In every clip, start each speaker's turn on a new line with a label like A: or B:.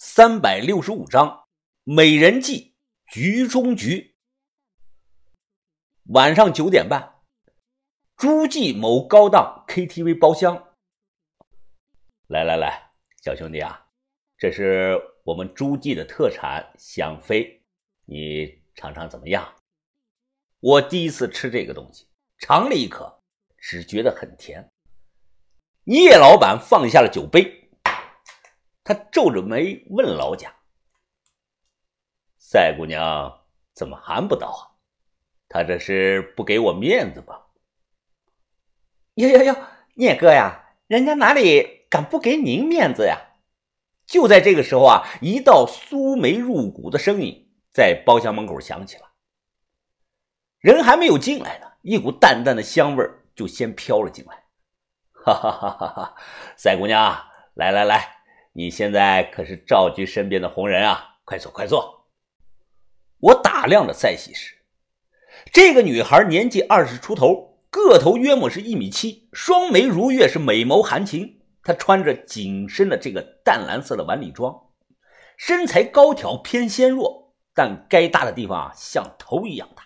A: 三百六十五章，美人计，局中局。晚上九点半，诸暨某高档 KTV 包厢。来来来，小兄弟啊，这是我们诸暨的特产香妃，你尝尝怎么样？我第一次吃这个东西，尝了一口，只觉得很甜。聂老板放下了酒杯，他皱着眉问老贾：“赛姑娘怎么还不到啊？他这是不给我面子吧？”“
B: 哟哟哟，聂哥呀，人家哪里敢不给您面子呀？”
A: 就在这个时候啊，一道酥眉入骨的声音在包厢门口响起了。人还没有进来呢，一股淡淡的香味就先飘了进来。哈哈哈哈哈！赛姑娘，来来来，你现在可是赵局身边的红人啊，快坐快坐。我打量着赛西施，这个女孩年纪二十出头，个头约莫是一米七，双眉如月，是美眸含情。她穿着紧身的这个淡蓝色的晚礼装，身材高挑偏纤弱，但该大的地方啊，像头一样大。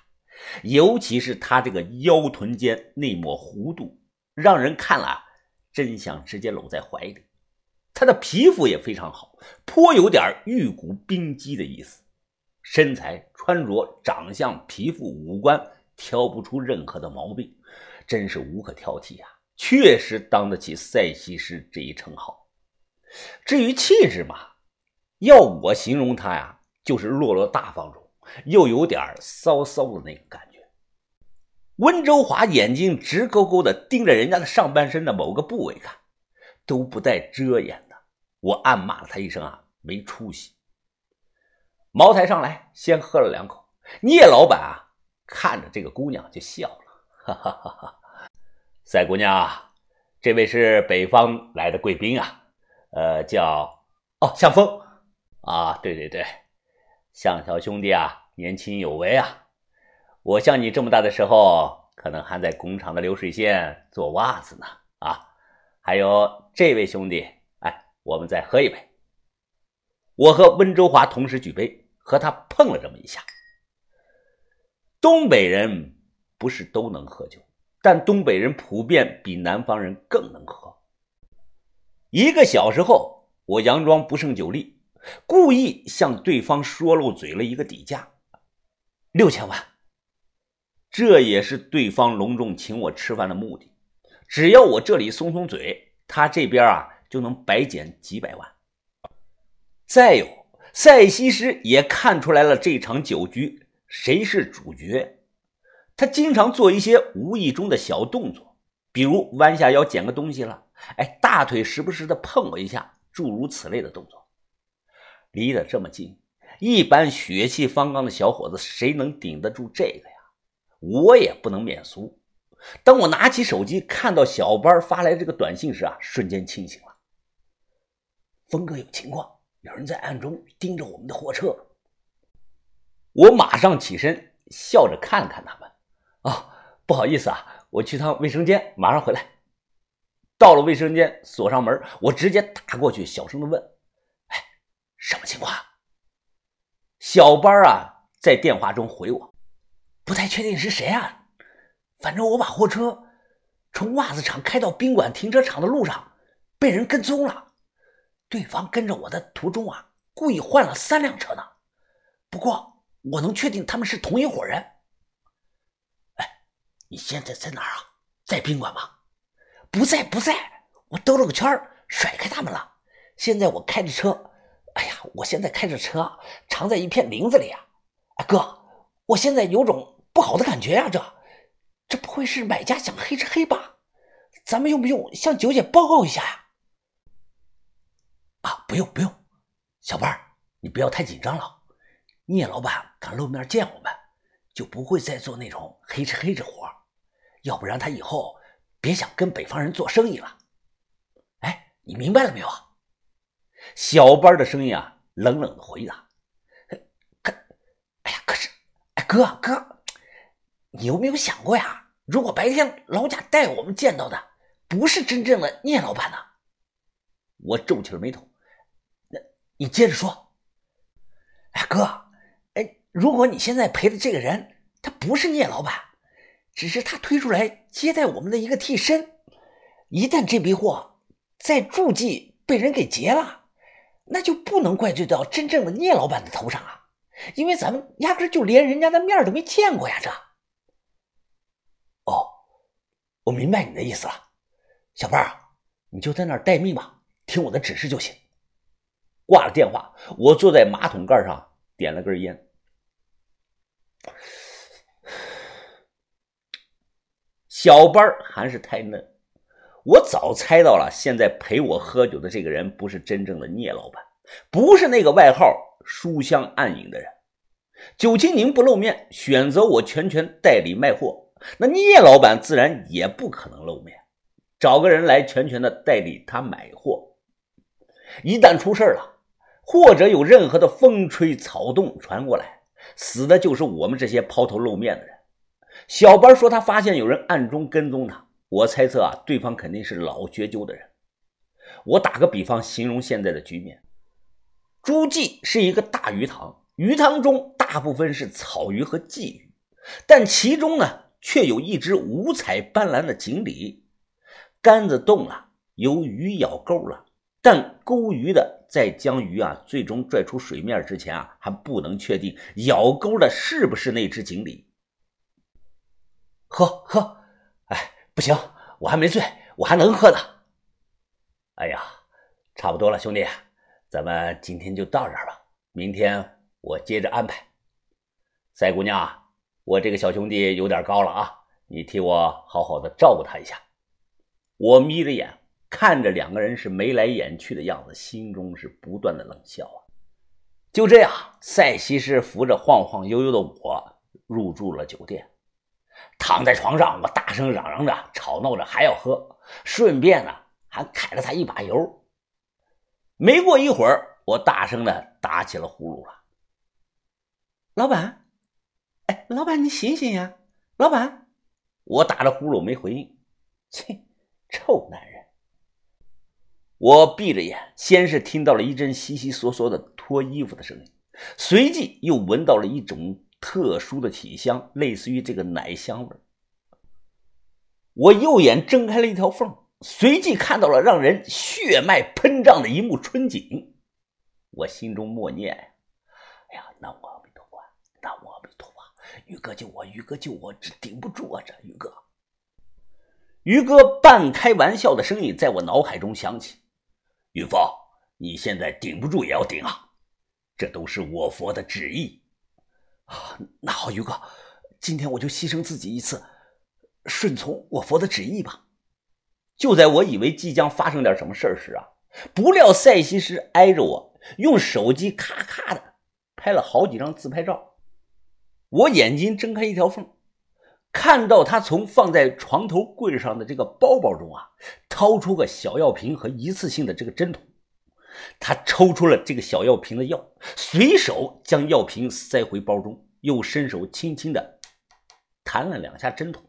A: 尤其是她这个腰臀间那抹弧度，让人看了真想直接搂在怀里。他的皮肤也非常好，颇有点玉骨冰肌的意思。身材、穿着、长相、皮肤、五官，挑不出任何的毛病，真是无可挑剔呀。确实当得起赛西施这一称号。至于气质嘛，要我形容他呀，就是落落大方中。又有点骚骚的那个感觉。温州华眼睛直勾勾的盯着人家的上半身的某个部位看，都不带遮掩的。我暗骂了他一声啊，没出息。茅台上来，先喝了两口。聂老板啊，看着这个姑娘就笑了，哈哈哈哈。赛姑娘，啊这位是北方来的贵宾啊，呃，叫哦向风啊，对对对，向小兄弟啊。年轻有为啊！我像你这么大的时候，可能还在工厂的流水线做袜子呢。啊，还有这位兄弟，哎，我们再喝一杯。我和温州华同时举杯，和他碰了这么一下。东北人不是都能喝酒，但东北人普遍比南方人更能喝。一个小时后，我佯装不胜酒力，故意向对方说漏嘴了一个底价。六千万，这也是对方隆重请我吃饭的目的。只要我这里松松嘴，他这边啊就能白捡几百万。再有，赛西施也看出来了这场酒局谁是主角。他经常做一些无意中的小动作，比如弯下腰捡个东西了，哎，大腿时不时的碰我一下，诸如此类的动作。离得这么近。一般血气方刚的小伙子，谁能顶得住这个呀？我也不能免俗。当我拿起手机看到小班发来这个短信时啊，瞬间清醒了。峰哥有情况，有人在暗中盯着我们的货车。我马上起身，笑着看了看他们。啊，不好意思啊，我去趟卫生间，马上回来。到了卫生间，锁上门，我直接打过去，小声的问：“哎，什么情况？”小班啊，在电话中回我，不太确定是谁啊。反正我把货车从袜子厂开到宾馆停车场的路上，被人跟踪了。对方跟着我的途中啊，故意换了三辆车呢。不过我能确定他们是同一伙人。哎，你现在在哪儿啊？在宾馆吗？不在，不在。我兜了个圈甩开他们了。现在我开着车。哎呀，我现在开着车，藏在一片林子里啊！哎哥，我现在有种不好的感觉呀，这这不会是买家想黑吃黑吧？咱们用不用向九姐报告一下呀？啊，不用不用，小班你不要太紧张了。聂老板敢露面见我们，就不会再做那种黑吃黑这活要不然他以后别想跟北方人做生意了。哎，你明白了没有啊？小班的声音啊，冷冷的回答：“可，哎呀，可是，哎，哥哥，你有没有想过呀？如果白天老贾带我们见到的不是真正的聂老板呢？”我皱起了眉头：“那
B: 你接着说。哎，哥，哎，如果你现在陪的这个人他不是聂老板，只是他推出来接待我们的一个替身，一旦这批货在诸暨被人给劫了，那就不能怪罪到真正的聂老板的头上啊，因为咱们压根就连人家的面都没见过呀！这。
A: 我明白你的意思了，小胖儿，你就在那儿待命吧，听我的指示就行。挂了电话，我坐在马桶盖上点了根烟。小班还是太嫩，我早猜到了。现在陪我喝酒的这个人不是真正的聂老板，不是那个外号“书香暗影”的人。酒精宁不露面，选择我全权代理卖货，那聂老板自然也不可能露面，找个人来全权的代理他买货。一旦出事了，或者有任何的风吹草动传过来，死的就是我们这些抛头露面的人。小班说他发现有人暗中跟踪他，我猜测啊，对方肯定是老绝纠的人。我打个比方形容现在的局面：诸暨是一个大鱼塘，鱼塘中大部分是草鱼和鲫鱼，但其中呢却有一只五彩斑斓的锦鲤。杆子动了，有鱼咬钩了，但钩鱼的在将鱼啊最终拽出水面之前啊，还不能确定咬钩的是不是那只锦鲤。喝喝，哎，不行，我还没醉，我还能喝呢。哎呀，差不多了，兄弟，咱们今天就到这儿吧，明天我接着安排。赛姑娘，我这个小兄弟有点高了啊，你替我好好的照顾他一下。我眯着眼看着两个人是眉来眼去的样子，心中是不断的冷笑啊。就这样，赛西施扶着晃晃悠悠的我入住了酒店。躺在床上，我大声嚷嚷着，吵闹着还要喝，顺便呢还揩了他一把油。没过一会儿，我大声的打起了呼噜了。
B: 老板，老板你醒醒呀！老板，
A: 我打着呼噜没回应。切，臭男人！我闭着眼，先是听到了一阵悉悉嗦嗦的脱衣服的声音，随即又闻到了一种。特殊的体香，类似于这个奶香味我右眼睁开了一条缝，随即看到了让人血脉喷张的一幕春景。我心中默念：“哎呀，那我阿弥陀佛，南无阿弥陀佛，于哥救我，于哥救我，这顶不住啊！这于哥，于哥半开玩笑的声音在我脑海中响起：“云峰，你现在顶不住也要顶啊，这都是我佛的旨意。”啊，那好，于哥，今天我就牺牲自己一次，顺从我佛的旨意吧。就在我以为即将发生点什么事时啊，不料赛西施挨着我，用手机咔咔的拍了好几张自拍照。我眼睛睁开一条缝，看到他从放在床头柜上的这个包包中啊，掏出个小药瓶和一次性的这个针筒。他抽出了这个小药瓶的药，随手将药瓶塞回包中，又伸手轻轻的弹了两下针筒。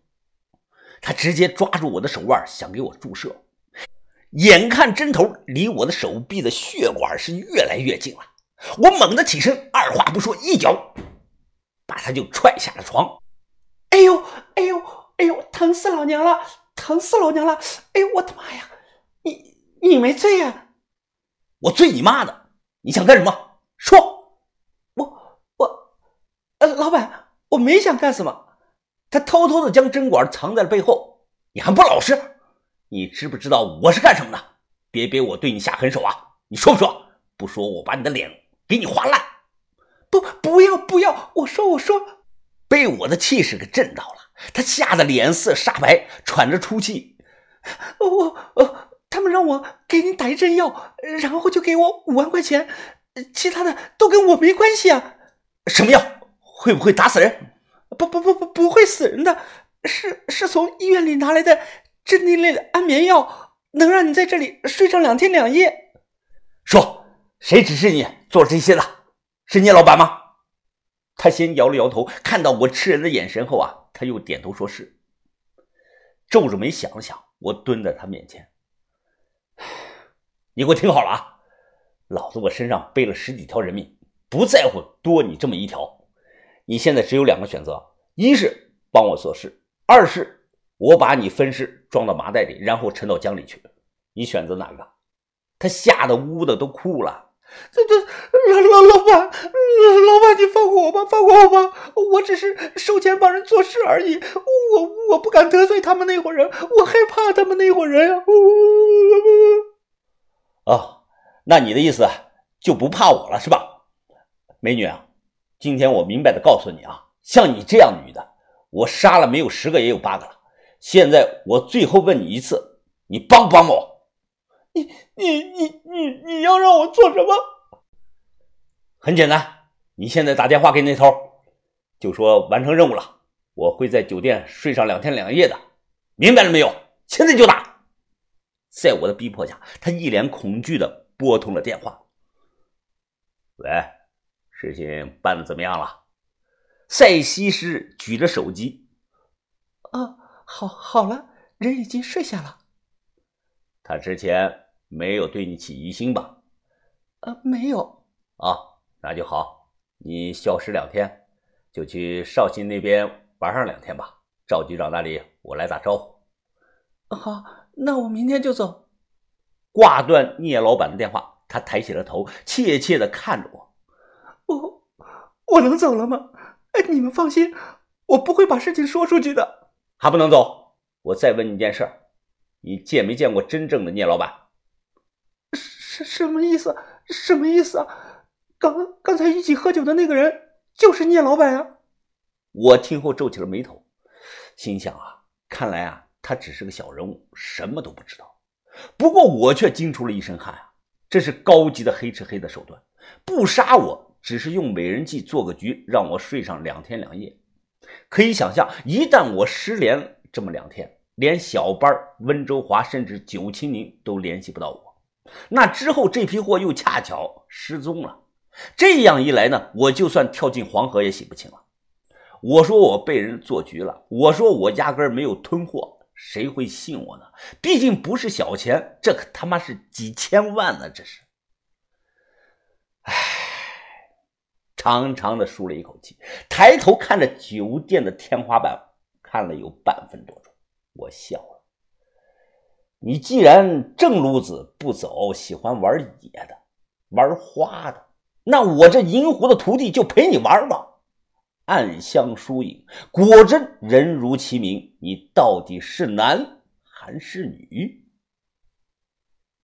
A: 他直接抓住我的手腕，想给我注射。眼看针头离我的手臂的血管是越来越近了，我猛地起身，二话不说，一脚把他就踹下了床。
B: 哎呦，哎呦，哎呦，疼死老娘了，疼死老娘了！哎呦，我的妈呀，你你没醉呀？
A: 我醉你妈的！你想干什么？说！
B: 我我，呃，老板，我没想干什么。
A: 他偷偷的将针管藏在了背后。你还不老实？你知不知道我是干什么的？别别，我对你下狠手啊！你说不说？不说，我把你的脸给你划烂！
B: 不，要不要！我说我说。
A: 被我的气势给震到了，他吓得脸色煞白，喘着粗气。
B: 我我。他们让我给你打一针药，然后就给我五万块钱，其他的都跟我没关系啊！
A: 什么药？会不会打死人？
B: 不不不不，不会死人的，是是从医院里拿来的镇定类的安眠药，能让你在这里睡上两天两夜。
A: 说，谁指示你做这些的？是聂老板吗？他先摇了摇头，看到我吃人的眼神后啊，他又点头说是。皱着眉想了想，我蹲在他面前。你给我听好了啊！老子我身上背了十几条人命，不在乎多你这么一条。你现在只有两个选择：一是帮我做事，二是我把你分尸装到麻袋里，然后沉到江里去。你选择哪个？他吓得呜呜的都哭了。
B: 这这老老老板，老板你放过我吧，放过我吧！我只是收钱帮人做事而已，我我不敢得罪他们那伙人，我害怕他们那伙人呀。
A: 哦，那你的意思就不怕我了是吧，美女啊？今天我明白的告诉你啊，像你这样女的，我杀了没有十个也有八个了。现在我最后问你一次，你帮不帮我？
B: 你你你你你要让我做什么？
A: 很简单，你现在打电话给那头，就说完成任务了，我会在酒店睡上两天两夜的，明白了没有？现在就打！在我的逼迫下，他一脸恐惧的拨通了电话。喂，事情办的怎么样了？塞西施举着手机。
B: 啊，好，好了，人已经睡下了。
A: 他之前。没有对你起疑心吧？
B: 呃，没有。
A: 啊，那就好。你消失两天，就去绍兴那边玩上两天吧。赵局长那里我来打招呼。
B: 好，那我明天就走。
A: 挂断聂老板的电话，他抬起了头，怯怯的看着我。
B: 我我能走了吗？哎，你们放心，我不会把事情说出去的。
A: 还不能走？我再问你一件事，你见没见过真正的聂老板？
B: 什什么意思？什么意思啊？刚刚才一起喝酒的那个人就是聂老板啊！
A: 我听后皱起了眉头，心想啊，看来啊，他只是个小人物，什么都不知道。不过我却惊出了一身汗啊！这是高级的黑吃黑的手段，不杀我，只是用美人计做个局，让我睡上两天两夜。可以想象，一旦我失联这么两天，连小班温州华甚至九清宁都联系不到我。那之后，这批货又恰巧失踪了。这样一来呢，我就算跳进黄河也洗不清了。我说我被人做局了，我说我压根没有吞货，谁会信我呢？毕竟不是小钱，这可他妈是几千万呢！这是。唉，长长的舒了一口气，抬头看着酒店的天花板，看了有半分多钟，我笑了。你既然正路子不走，喜欢玩野的、玩花的，那我这银狐的徒弟就陪你玩吧。暗香疏影，果真人如其名。你到底是男还是女？